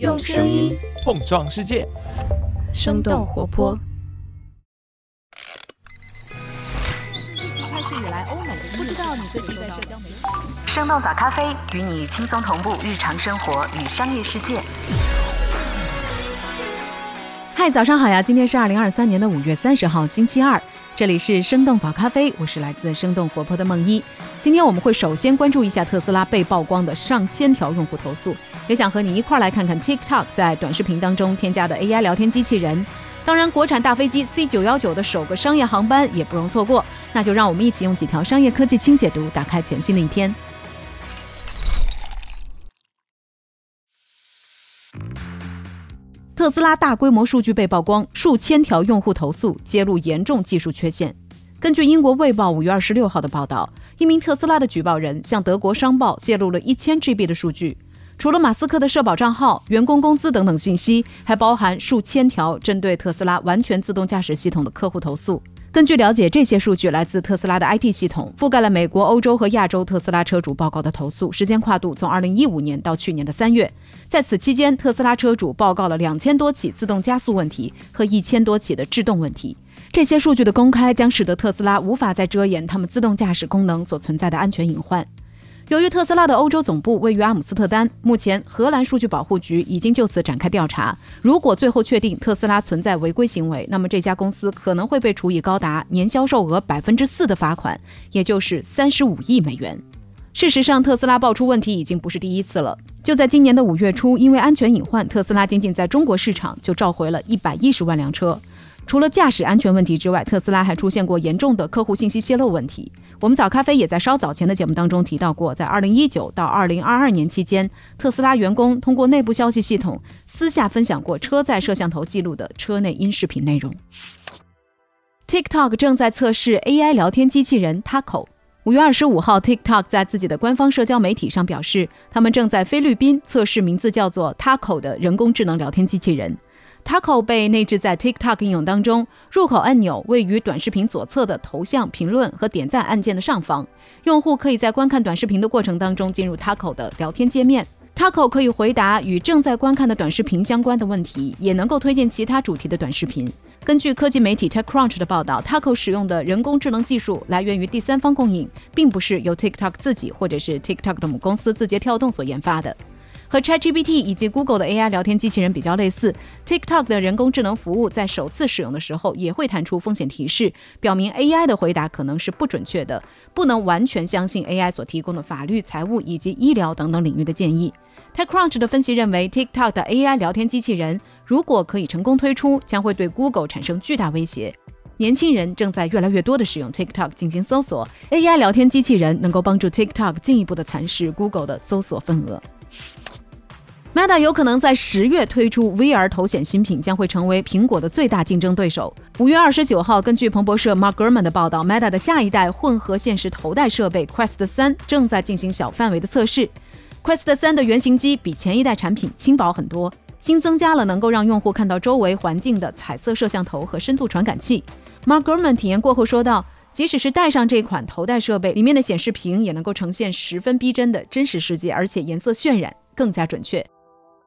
用声音碰撞世界，生动活泼。开始以来，欧美不知道你最近在社交媒体。生动早咖啡与你轻松同步日常生活与商业世界。嗨，早上好呀！今天是二零二三年的五月三十号，星期二。这里是生动早咖啡，我是来自生动活泼的梦一。今天我们会首先关注一下特斯拉被曝光的上千条用户投诉，也想和你一块儿来看看 TikTok 在短视频当中添加的 AI 聊天机器人。当然，国产大飞机 C 九幺九的首个商业航班也不容错过。那就让我们一起用几条商业科技轻解读，打开全新的一天。特斯拉大规模数据被曝光，数千条用户投诉揭露严重技术缺陷。根据英国《卫报》五月二十六号的报道，一名特斯拉的举报人向德国商报泄露了一千 GB 的数据，除了马斯克的社保账号、员工工资等等信息，还包含数千条针对特斯拉完全自动驾驶系统的客户投诉。根据了解，这些数据来自特斯拉的 IT 系统，覆盖了美国、欧洲和亚洲特斯拉车主报告的投诉时间跨度从2015年到去年的三月。在此期间，特斯拉车主报告了两千多起自动加速问题和一千多起的制动问题。这些数据的公开将使得特斯拉无法再遮掩他们自动驾驶功能所存在的安全隐患。由于特斯拉的欧洲总部位于阿姆斯特丹，目前荷兰数据保护局已经就此展开调查。如果最后确定特斯拉存在违规行为，那么这家公司可能会被处以高达年销售额百分之四的罚款，也就是三十五亿美元。事实上，特斯拉爆出问题已经不是第一次了。就在今年的五月初，因为安全隐患，特斯拉仅仅在中国市场就召回了一百一十万辆车。除了驾驶安全问题之外，特斯拉还出现过严重的客户信息泄露问题。我们早咖啡也在稍早前的节目当中提到过，在2019到2022年期间，特斯拉员工通过内部消息系统私下分享过车载摄像头记录的车内音视频内容。TikTok 正在测试 AI 聊天机器人 Taco。五月二十五号，TikTok 在自己的官方社交媒体上表示，他们正在菲律宾测试名字叫做 Taco 的人工智能聊天机器人。Taco 被内置在 TikTok 应用当中，入口按钮位于短视频左侧的头像、评论和点赞按键的上方。用户可以在观看短视频的过程当中进入 Taco 的聊天界面。Taco 可以回答与正在观看的短视频相关的问题，也能够推荐其他主题的短视频。根据科技媒体 TechCrunch 的报道，Taco 使用的人工智能技术来源于第三方供应，并不是由 TikTok 自己或者是 TikTok 的母公司字节跳动所研发的。和 ChatGPT 以及 Google 的 AI 聊天机器人比较类似，TikTok 的人工智能服务在首次使用的时候也会弹出风险提示，表明 AI 的回答可能是不准确的，不能完全相信 AI 所提供的法律、财务以及医疗等等领域的建议。TechCrunch 的分析认为，TikTok 的 AI 聊天机器人如果可以成功推出，将会对 Google 产生巨大威胁。年轻人正在越来越多的使用 TikTok 进行搜索，AI 聊天机器人能够帮助 TikTok 进一步的蚕食 Google 的搜索份额。Meta 有可能在十月推出 VR 头显新品，将会成为苹果的最大竞争对手。五月二十九号，根据彭博社 Mark Gurman 的报道，Meta 的下一代混合现实头戴设备 Quest 三正在进行小范围的测试。Quest 三的原型机比前一代产品轻薄很多，新增加了能够让用户看到周围环境的彩色摄像头和深度传感器。Mark Gurman 体验过后说道：“即使是戴上这款头戴设备，里面的显示屏也能够呈现十分逼真的真实世界，而且颜色渲染更加准确。”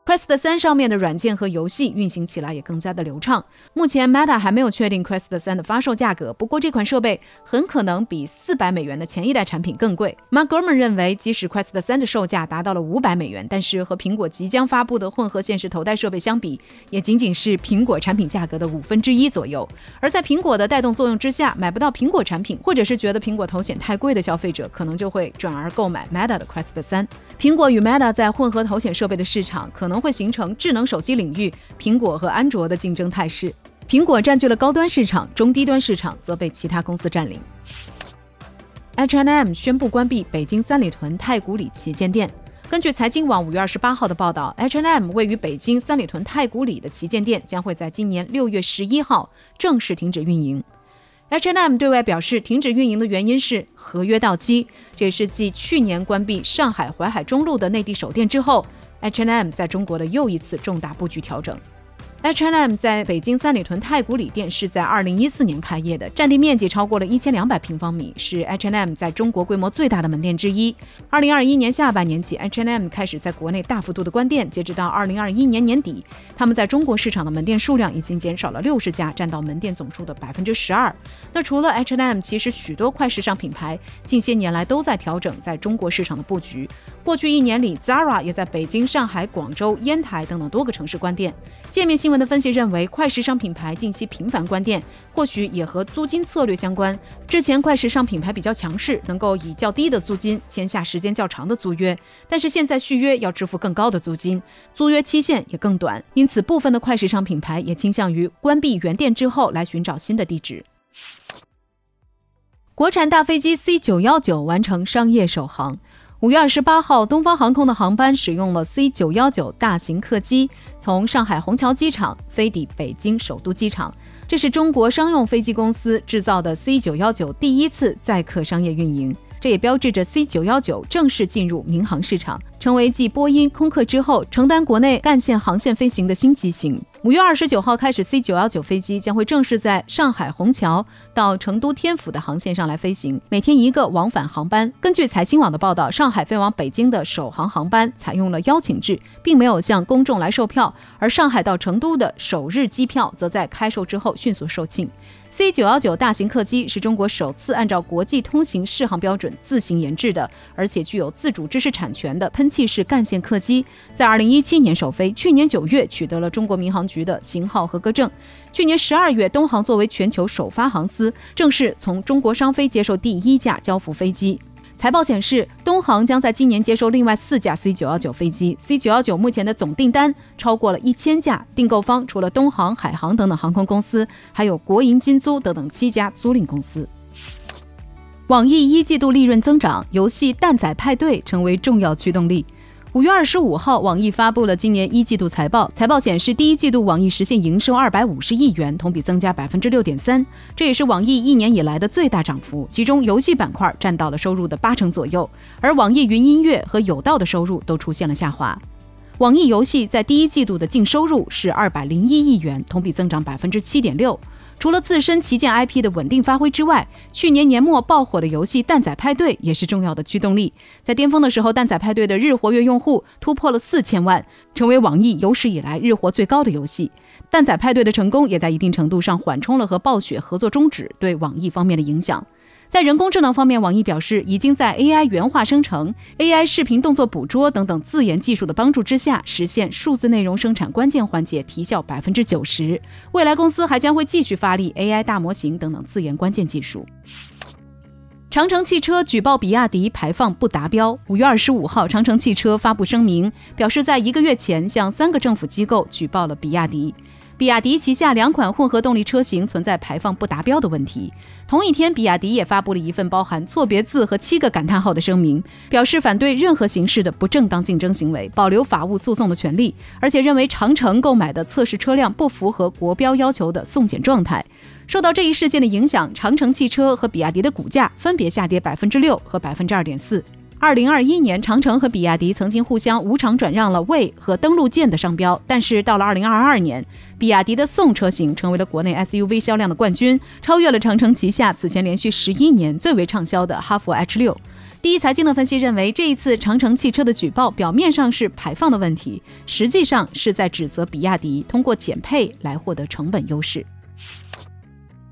Quest 三上面的软件和游戏运行起来也更加的流畅。目前 Meta 还没有确定 Quest 三的发售价格，不过这款设备很可能比四百美元的前一代产品更贵。Mark Gurman 认为，即使 Quest 三的售价达到了五百美元，但是和苹果即将发布的混合现实头戴设备相比，也仅仅是苹果产品价格的五分之一左右。而在苹果的带动作用之下，买不到苹果产品，或者是觉得苹果头显太贵的消费者，可能就会转而购买 Meta 的 Quest 三。苹果与 Meta 在混合头显设备的市场可能。会形成智能手机领域苹果和安卓的竞争态势。苹果占据了高端市场，中低端市场则被其他公司占领。H&M 宣布关闭北京三里屯太古里旗舰店。根据财经网五月二十八号的报道，H&M 位于北京三里屯太古里的旗舰店将会在今年六月十一号正式停止运营。H&M 对外表示，停止运营的原因是合约到期。这也是继去年关闭上海淮海中路的内地首店之后。H&M 在中国的又一次重大布局调整。H&M 在北京三里屯太古里店是在二零一四年开业的，占地面积超过了一千两百平方米，是 H&M 在中国规模最大的门店之一。二零二一年下半年起，H&M 开始在国内大幅度的关店，截止到二零二一年年底，他们在中国市场的门店数量已经减少了六十家，占到门店总数的百分之十二。那除了 H&M，其实许多快时尚品牌近些年来都在调整在中国市场的布局。过去一年里，Zara 也在北京、上海、广州、烟台等等多个城市关店。界面新闻的分析认为，快时尚品牌近期频繁关店，或许也和租金策略相关。之前快时尚品牌比较强势，能够以较低的租金签下时间较长的租约，但是现在续约要支付更高的租金，租约期限也更短，因此部分的快时尚品牌也倾向于关闭原店之后来寻找新的地址。国产大飞机 C 九幺九完成商业首航。五月二十八号，东方航空的航班使用了 C 九幺九大型客机，从上海虹桥机场飞抵北京首都机场。这是中国商用飞机公司制造的 C 九幺九第一次载客商业运营，这也标志着 C 九幺九正式进入民航市场。成为继波音、空客之后承担国内干线航线飞行的新机型。五月二十九号开始，C 九幺九飞机将会正式在上海虹桥到成都天府的航线上来飞行，每天一个往返航班。根据财新网的报道，上海飞往北京的首航航班采用了邀请制，并没有向公众来售票，而上海到成都的首日机票则在开售之后迅速售罄。C 九幺九大型客机是中国首次按照国际通行适航标准自行研制的，而且具有自主知识产权的喷气式干线客机，在二零一七年首飞，去年九月取得了中国民航局的型号合格证。去年十二月，东航作为全球首发航司，正式从中国商飞接受第一架交付飞机。财报显示，东航将在今年接收另外四架 C 九幺九飞机。C 九幺九目前的总订单超过了一千架，订购方除了东航、海航等等航空公司，还有国营金租等等七家租赁公司。网易一季度利润增长，游戏蛋仔派对成为重要驱动力。五月二十五号，网易发布了今年一季度财报。财报显示，第一季度网易实现营收二百五十亿元，同比增加百分之六点三，这也是网易一年以来的最大涨幅。其中，游戏板块占到了收入的八成左右，而网易云音乐和有道的收入都出现了下滑。网易游戏在第一季度的净收入是二百零一亿元，同比增长百分之七点六。除了自身旗舰 IP 的稳定发挥之外，去年年末爆火的游戏《蛋仔派对》也是重要的驱动力。在巅峰的时候，《蛋仔派对》的日活跃用户突破了四千万，成为网易有史以来日活最高的游戏。《蛋仔派对》的成功也在一定程度上缓冲了和暴雪合作终止对网易方面的影响。在人工智能方面，网易表示，已经在 AI 原画生成、AI 视频动作捕捉等等自研技术的帮助之下，实现数字内容生产关键环节提效百分之九十。未来公司还将会继续发力 AI 大模型等等自研关键技术。长城汽车举报比亚迪排放不达标。五月二十五号，长城汽车发布声明，表示在一个月前向三个政府机构举报了比亚迪。比亚迪旗下两款混合动力车型存在排放不达标的问题。同一天，比亚迪也发布了一份包含错别字和七个感叹号的声明，表示反对任何形式的不正当竞争行为，保留法务诉讼的权利，而且认为长城购买的测试车辆不符合国标要求的送检状态。受到这一事件的影响，长城汽车和比亚迪的股价分别下跌百分之六和百分之二点四。二零二一年，长城和比亚迪曾经互相无偿转让了魏和登陆舰的商标，但是到了二零二二年，比亚迪的宋车型成为了国内 SUV 销量的冠军，超越了长城旗下此前连续十一年最为畅销的哈弗 H 六。第一财经的分析认为，这一次长城汽车的举报表面上是排放的问题，实际上是在指责比亚迪通过减配来获得成本优势。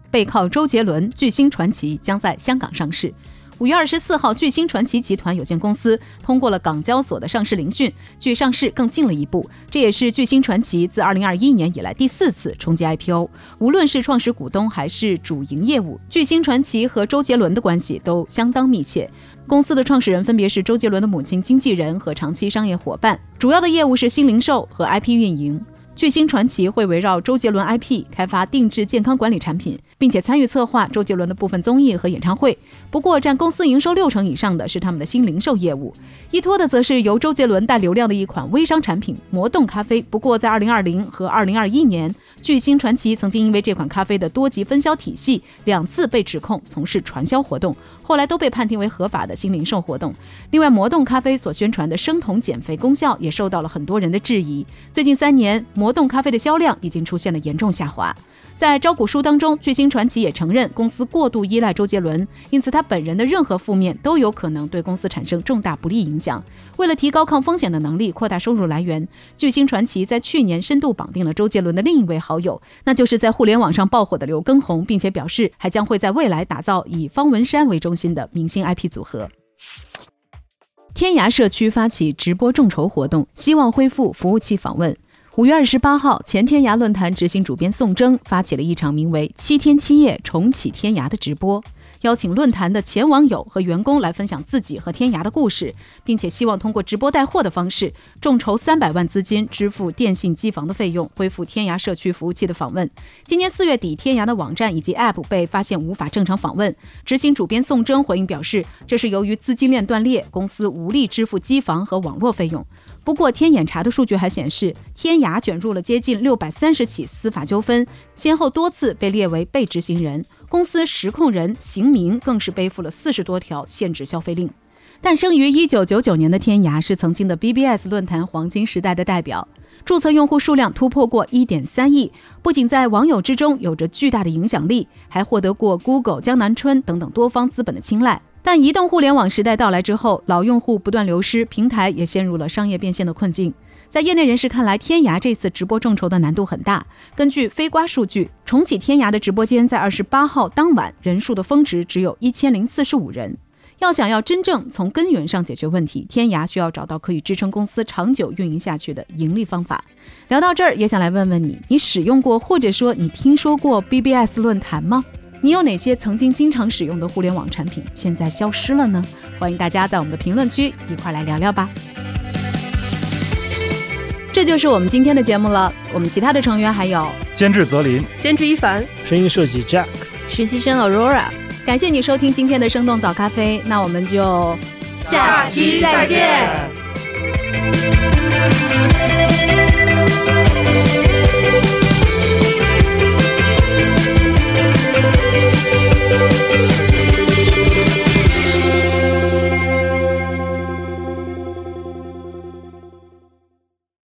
背靠周杰伦，巨星传奇将在香港上市。五月二十四号，巨星传奇集团有限公司通过了港交所的上市聆讯，距上市更近了一步。这也是巨星传奇自二零二一年以来第四次冲击 IPO。无论是创始股东还是主营业务，巨星传奇和周杰伦的关系都相当密切。公司的创始人分别是周杰伦的母亲、经纪人和长期商业伙伴，主要的业务是新零售和 IP 运营。巨星传奇会围绕周杰伦 IP 开发定制健康管理产品，并且参与策划周杰伦的部分综艺和演唱会。不过，占公司营收六成以上的是他们的新零售业务，依托的则是由周杰伦带流量的一款微商产品——魔动咖啡。不过，在二零二零和二零二一年，巨星传奇曾经因为这款咖啡的多级分销体系，两次被指控从事传销活动，后来都被判定为合法的新零售活动。另外，魔动咖啡所宣传的生酮减肥功效也受到了很多人的质疑。最近三年，魔魔动咖啡的销量已经出现了严重下滑。在招股书当中，巨星传奇也承认公司过度依赖周杰伦，因此他本人的任何负面都有可能对公司产生重大不利影响。为了提高抗风险的能力，扩大收入来源，巨星传奇在去年深度绑定了周杰伦的另一位好友，那就是在互联网上爆火的刘畊宏，并且表示还将会在未来打造以方文山为中心的明星 IP 组合。天涯社区发起直播众筹活动，希望恢复服务器访问。五月二十八号，前天涯论坛执行主编宋征发起了一场名为“七天七夜重启天涯”的直播。邀请论坛的前网友和员工来分享自己和天涯的故事，并且希望通过直播带货的方式众筹三百万资金，支付电信机房的费用，恢复天涯社区服务器的访问。今年四月底，天涯的网站以及 App 被发现无法正常访问。执行主编宋征回应表示，这是由于资金链断裂，公司无力支付机房和网络费用。不过，天眼查的数据还显示，天涯卷入了接近六百三十起司法纠纷，先后多次被列为被执行人。公司实控人邢明更是背负了四十多条限制消费令。诞生于一九九九年的天涯是曾经的 BBS 论坛黄金时代的代表，注册用户数量突破过一点三亿，不仅在网友之中有着巨大的影响力，还获得过 Google、江南春等等多方资本的青睐。但移动互联网时代到来之后，老用户不断流失，平台也陷入了商业变现的困境。在业内人士看来，天涯这次直播众筹的难度很大。根据飞瓜数据，重启天涯的直播间在二十八号当晚人数的峰值只有一千零四十五人。要想要真正从根源上解决问题，天涯需要找到可以支撑公司长久运营下去的盈利方法。聊到这儿，也想来问问你：你使用过或者说你听说过 BBS 论坛吗？你有哪些曾经经常使用的互联网产品现在消失了呢？欢迎大家在我们的评论区一块来聊聊吧。这就是我们今天的节目了。我们其他的成员还有监制泽林、监制一凡、声音设计 Jack、实习生 Aurora。感谢你收听今天的生动早咖啡，那我们就下期再见。